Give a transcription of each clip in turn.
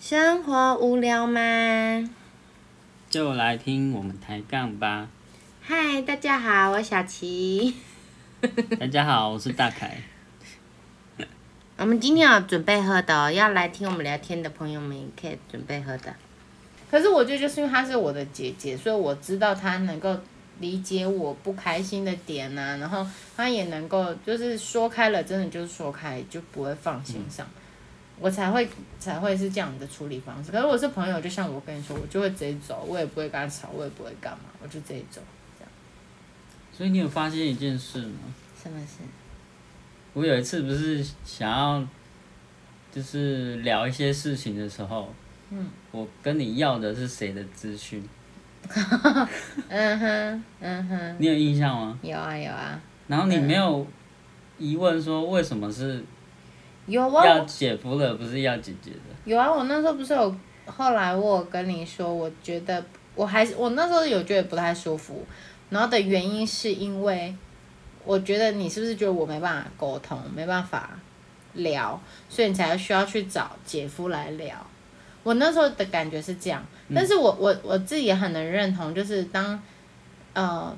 生活无聊吗？就来听我们抬杠吧。嗨，大家好，我小琪。大家好，我是大凯。我们今天要准备喝的哦，要来听我们聊天的朋友们也可以准备喝的。可是我觉得就是因为她是我的姐姐，所以我知道她能够理解我不开心的点呐、然后她也能够就是说开了，真的就是说开，就不会放心上。我才会才会是这样的处理方式。可是我是朋友，就像我跟你说，我就会直接走，我也不会跟他吵，我也不会干嘛，我就直接走。这样所以你有发现一件事吗？什么事？我有一次不是想要，就是聊一些事情的时候，嗯，我跟你要的是谁的资讯？嗯哼，嗯哼，你有印象吗？有啊有啊然后你没有疑问说为什么是有要啊姐夫了，不是要姐姐的？有啊！我那时候不是有，后来我有跟你说，我觉得我还是我那时候有觉得不太舒服，然后的原因是因为我觉得你是不是觉得我没办法沟通，没办法聊，所以你才需要去找姐夫来聊。我那时候的感觉是这样，但是我我我自己也很能认同，就是当呃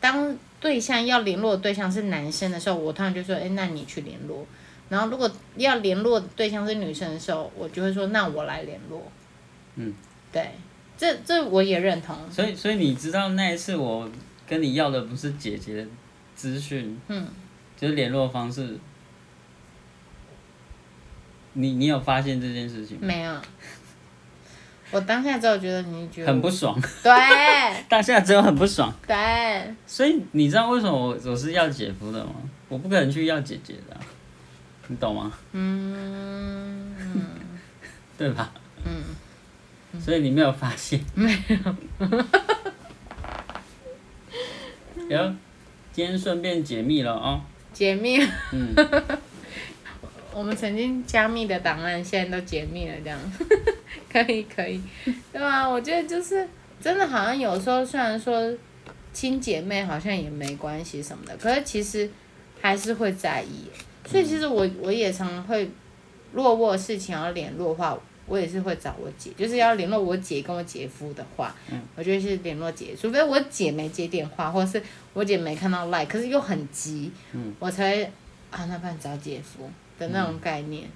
当对象要联络的对象是男生的时候，我突然就说，哎，那你去联络。然后如果要联络的对象是女生的时候，我就会说，那我来联络。嗯，对，这这我也认同。所以，所以你知道那一次我跟你要的不是姐姐的资讯，嗯，就是联络方式。你你有发现这件事情吗？没有。我当下只有觉得你觉得很不爽，对 当下只有很不爽。对，所以你知道为什么我我是要姐夫的吗？我不可能去要姐姐的啊、你懂吗？嗯对吧？嗯，所以你没有发现？没有。然后今天顺便解密了哦。解密。嗯，我们曾经加密的档案，现在都解密了，这样 可以可以，对吧？我觉得就是真的，好像有时候虽然说亲姐妹好像也没关系什么的，可是其实还是会在意。所以其实我我也常常会，如果我有事情要联络的话，我也是会找我姐，就是要联络我姐跟我姐夫的话，嗯我就会去联络姐，除非我姐没接电话，或者是我姐没看到 like，可是又很急，我才啊，那不然找姐夫的那种概念，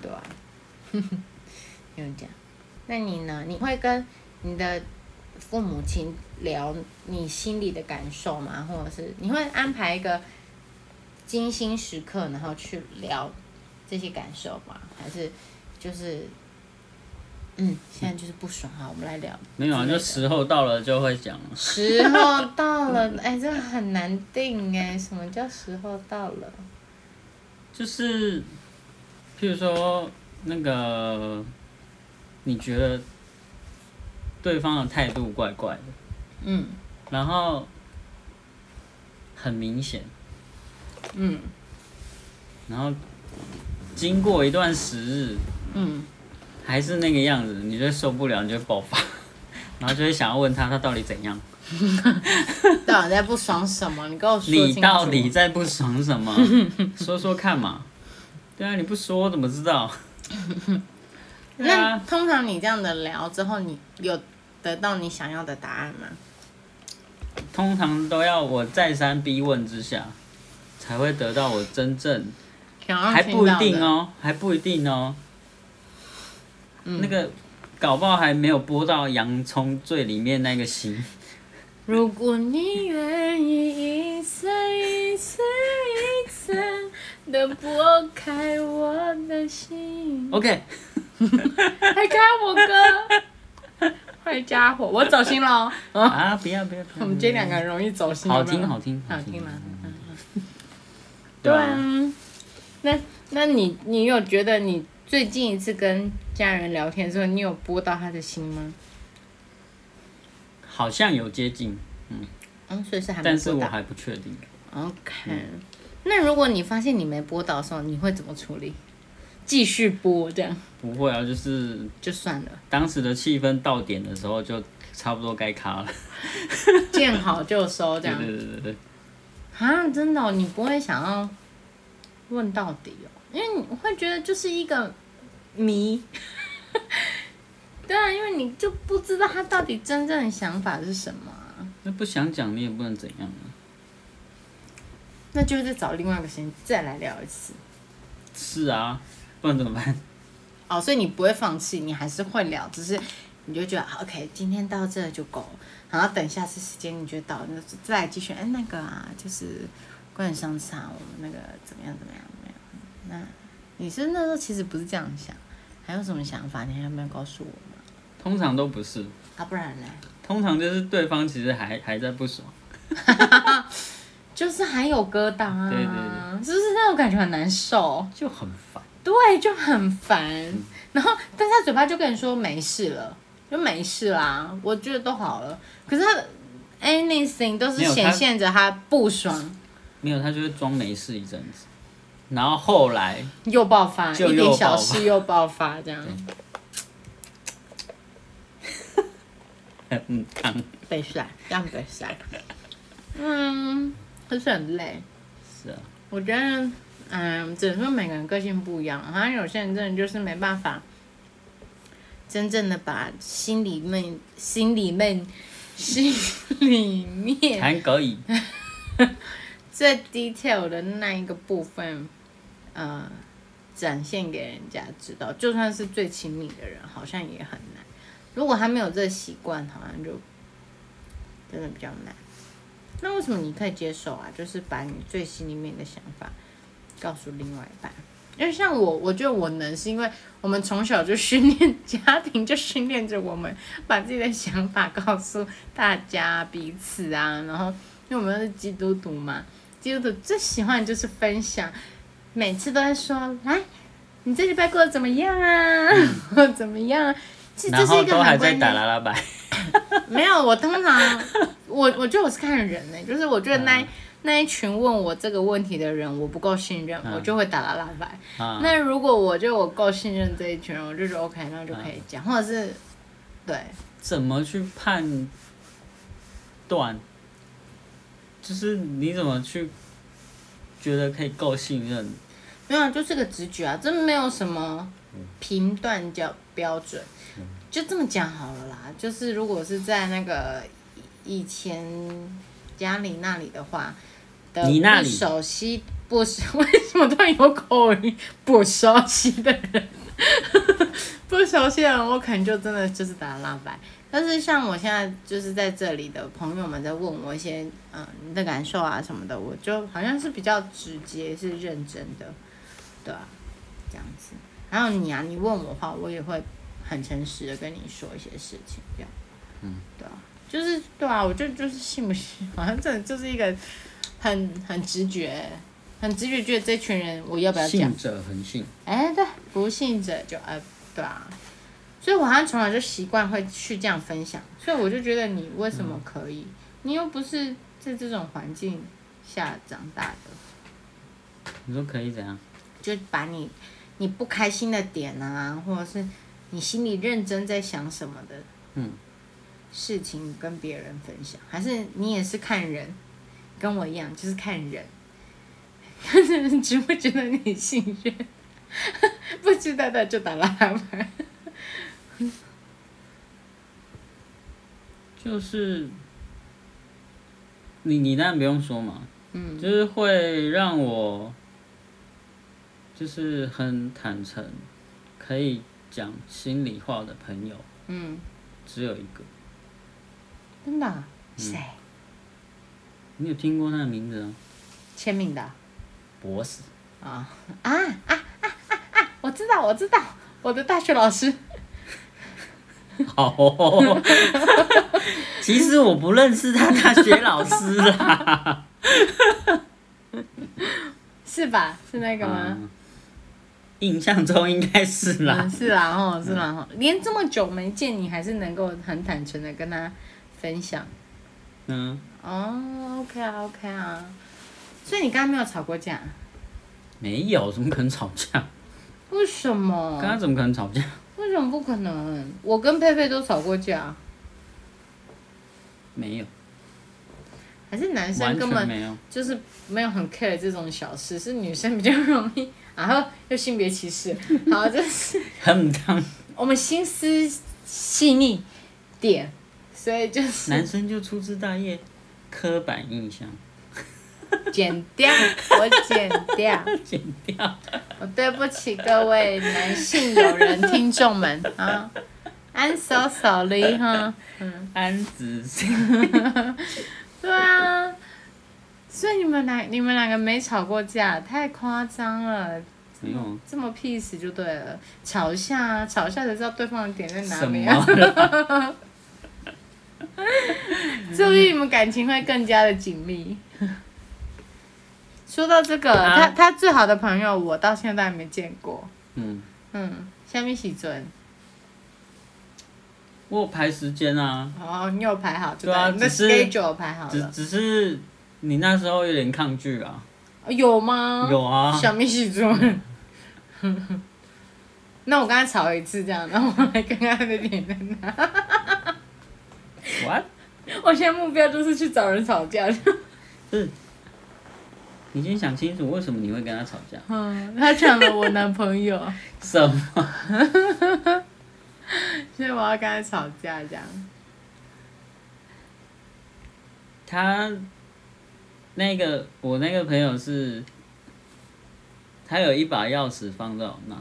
对吧、就是这样。那你呢？你会跟你的父母亲聊你心里的感受吗？或者是你会安排一个精心时刻，然后去聊这些感受吗？还是就是嗯，现在就是不爽哈，我们来聊。没有啊，就时候到了就会讲。时候到了，哎，这个很难定哎，什么叫时候到了？就是，譬如说那个，你觉得对方的态度怪怪的，嗯然后很明显，嗯然后经过一段时日，嗯，还是那个样子，你就受不了，你就爆发，然后就会想要问他他到底怎样，到底在不爽什么？你跟我说清楚。你到底在不爽什么？说说看嘛。对啊，你不说我怎么知道？对那啊，通常你这样的聊之后，你有得到你想要的答案吗？通常都要我再三逼问之下，才会得到我真正，还不一定。哦，还不一定哦。嗯那个搞不好还没有播到洋葱最里面那个心。如果你愿意一层一层一层的剥开我的心，OK，还看我哥，坏家伙，我走心了。啊，啊，不要不要不要。我们今天两个人容易走心。好听好听好听吗？对啊，那那你你有觉得你最近一次跟家人聊天的时候，你有拨到他的心吗？好像有接近，嗯，嗯所以是还没但是拨到。我还不确定。OK，、那如果你发现你没拨到的时候，你会怎么处理？继续拨这样不会啊，就是就算了，当时的气氛到点的时候，就差不多该卡了。见好就收这对样。对对对对，啊，真的、哦，你不会想要问到底哦，因为你会觉得就是一个谜，对啊，因为你就不知道他到底真正的想法是什么啊、那不想讲你也不能怎样啊。那就是再找另外一个时间再来聊一次。是啊，不然怎么办？哦，所以你不会放弃，你还是会聊，只是你就觉得啊 OK，今天到这就够了，然后等下次时间你就到了，那就再来继续。哎，那个啊，就是关于上次啊，我们那个怎么样怎么样怎么样？那你是那时候其实不是这样想，还有什么想法？你还要不要告诉我吗？通常都不是，啊，不然呢？通常就是对方其实还还在不爽。就是还有疙瘩啊，对对对是不是那种感觉很难受？就很烦。对，就很烦。然后，但是他嘴巴就跟你说没事了，就没事啦，我觉得都好了。可是他的 anything 都是显现着他不爽，没有，他就是装没事一阵子，然后后来又爆发，就一点小事又爆发，这样。被甩，这样被甩。嗯，可是很累。是啊，我觉得，嗯，只能说每个人个性不一样，好像有些人真的就是没办法，真正的把心里面、心里面、心里面还可以。最 detail 的那一个部分，呃，展现给人家知道，就算是最亲密的人，好像也很难。如果他没有这个习惯，好像就真的比较难。那为什么你可以接受啊？就是把你最心里面的想法告诉另外一半。因为像我，我觉得我能，是因为我们从小就训练家庭，就训练着我们把自己的想法告诉大家彼此啊。然后，因为我们是基督徒嘛，基督徒最喜欢就是分享，每次都在说，来，你这礼拜过得怎么样啊？或 怎么样？其实这然后是一个都还在。打拉拉白。没有，我通常我我觉得我是看人呢、就是我觉得那、嗯那一群问我这个问题的人，我不够信任，嗯我就会打拉拉白。啊，那如果我觉得我够信任这一群人，我就觉得 OK，那就可以讲，或者是对，怎么去判断？就是你怎么去觉得可以够信任？没有，就是个直觉啊，真没有什么评断叫标准，就这么讲好了啦。就是如果是在那个以前家里那里的话，的你那里不熟悉不熟，为什么突然有口音？不熟悉的人，不熟悉的人，我可能就真的就是打蜡白。但是像我现在就是在这里的朋友们在问我一些嗯你的感受啊什么的，我就好像是比较直接，是认真的，对啊，这样子。还有你啊，你问我的话，我也会很诚实的跟你说一些事情，这样，嗯，对啊，就是对啊，我就就是信不信，好像真的就是一个很很直觉，很直觉觉得这群人我要不要讲信，者恒信。哎，对，不信者就呃，对啊，所以我好像从小就习惯会去这样分享，所以我就觉得你为什么可以？你又不是在这种环境下长大的，你说可以怎样？就把你你不开心的点啊，或者是你心里认真在想什么的，嗯，事情跟别人分享，还是你也是看人，跟我一样，就是看人，看人觉不值得你信任，不知道的就打拉牌。就是你你当然不用说嘛，嗯。就是会让我就是很坦诚，可以讲心里话的朋友嗯，只有一个。真的谁？你有听过他的名字吗？签名的啊博士。啊啊啊啊啊啊！我知道，我知道，我的大学老师。好、哦，其实我不认识他大学老师啦。是吧？是那个吗？嗯印象中应该是啦嗯，。是啦，哦，是啦，吼，连这么久没见，你还是能够很坦诚的跟他分享。嗯，哦，OK 啊，OK 啊。所以你刚刚没有吵过架？没有，怎么可能吵架？为什么？刚刚怎么可能吵架？为什么不可能？我跟佩佩都吵过架，没有，还是男生根本没有。就是没有很 care 这种小事，是女生比较容易，然后又性别歧视，好，就是很当。我们心思细腻点，所以就是男生就粗枝大叶，刻板印象，剪掉，我剪掉，剪掉。我对不起各位男性友人听众们啊，I'm so sorry 哈，嗯，安子。对啊，所以你们两你们两个没吵过架，太夸张了。没有这么 peace 就对了，吵一下啊，吵一下才知道对方的点在哪里啊，说不定你们感情会更加的紧密。说到这个，啊。他他最好的朋友，我到现在还没见过。嗯，嗯，下面喜尊，我有排时间啊，哦，你有排好，对啊你的只是 schedule 有排好了，只只是你那时候有点抗拒啊。有吗？有啊，小米喜尊。那我刚才吵一次这样，然后我来看看他的点在哪。what？我现在目标就是去找人吵架。是，你先想清楚为什么你会跟他吵架？嗯，他抢了我男朋友，什么？所以我要跟他吵架这样。他那个我那个朋友是，他有一把钥匙放在我那，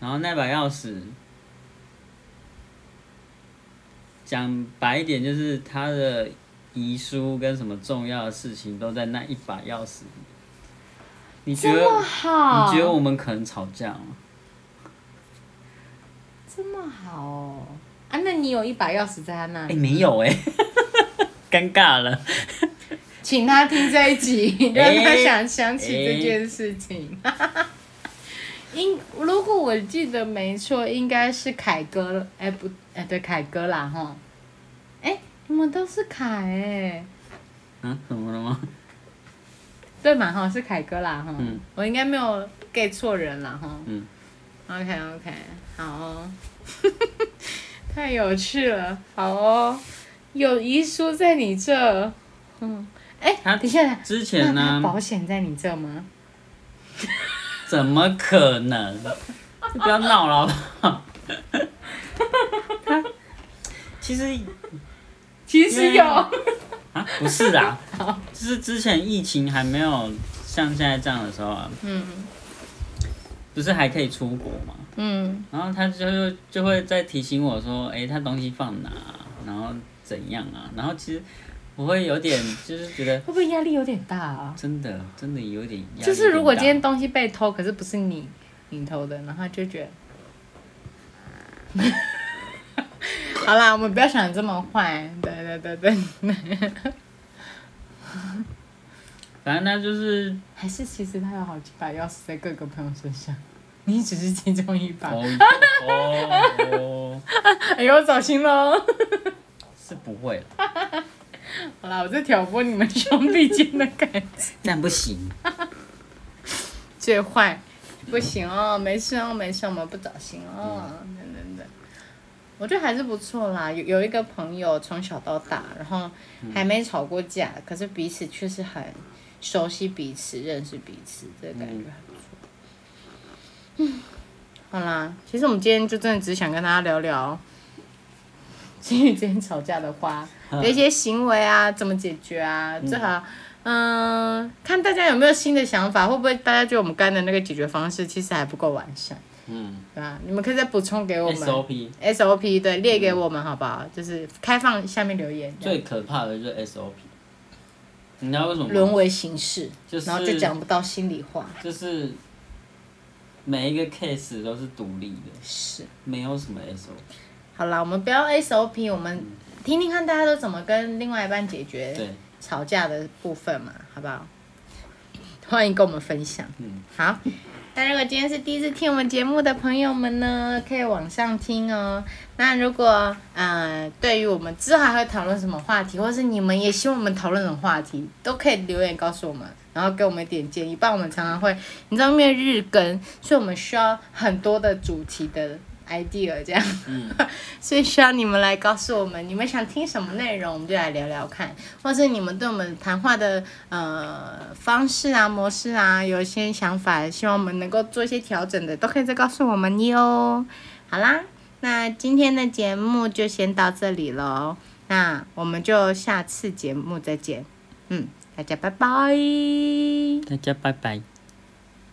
然后那把钥匙，讲白一点就是他的遗书跟什么重要的事情都在那一把钥匙里。你觉得？好，你觉得我们可能吵架吗？这么好哦？啊，那你有一把钥匙在他那里哎、里？没有哎、尴尬了。请他听这一集，让他哎想想起这件事情。应如果我记得没错，应该是凯哥，哎、不，哎、对，凯哥啦哈。哎、你们都是凯哎、啊，怎么了吗？对嘛哈，是凯哥啦哈。嗯我应该没有 get 错人啦哈。嗯。OK OK，好哦，太有趣了，好哦，有遗书在你这，嗯，哎、他等一下，之前那他呢？保险在你这吗？怎么可能？就不要闹了好不好？他其实其实有，啊，不是啦，就是之前疫情还没有像现在这样的时候啊，嗯不是还可以出国吗？嗯，然后他就就会再提醒我说，哎、他东西放哪，然后怎样啊？然后其实我会有点就是觉得会不会压力有点大啊？真的真的有点压力就是如果今天东西被偷，可是不是你你偷的，然后就觉得。好啦，我们不要想得这么坏。对对对对，反正他就是还是其实他有好几把钥匙在各个朋友身上，你只是其中一把。哦哦哦，哎呦，走心喽！是不会了，好啦，我在挑拨你们兄弟间的感情。那不行。最坏，不行哦，没事哦，没事，我们不找心哦，等等等。我觉得还是不错啦，有有一个朋友从小到大，然后还没吵过架，可是彼此却是很熟悉彼此、认识彼此，这个感觉还不错。嗯，好啦，其实我们今天就真的只想跟大家聊聊，情侣之间吵架的话有一些行为啊，怎么解决啊，最好。嗯，看大家有没有新的想法，会不会大家觉得我们刚才的那个解决方式其实还不够完善，嗯对吧？你们可以再补充给我们，SOP SOP，对，列给我们好不好？就是开放下面留言，最可怕的就是 SOP。你知道为什么吗？沦为形式，就是然后就讲不到心里话，就是每一个 case 都是独立的，是。没有什么 SOP。好啦，我们不要 SOP，我们听听看大家都怎么跟另外一半解决，吵架的部分嘛，好不好？欢迎跟我们分享。嗯，好，那如果今天是第一次听我们节目的朋友们呢，可以往上听哦。那如果呃，对于我们之后还会讨论什么话题，或是你们也希望我们讨论什么话题，都可以留言告诉我们，然后给我们一点建议。不然我们常常会，你知道，因为日更，所以我们需要很多的主题的 idea 这样。嗯 所以需要你们来告诉我们，你们想听什么内容，我们就来聊聊看，或是你们对我们谈话的呃方式啊、模式啊，有一些想法，希望我们能够做一些调整的，都可以再告诉我们哟。好啦，那今天的节目就先到这里喽，那我们就下次节目再见。嗯，大家拜拜。大家拜拜。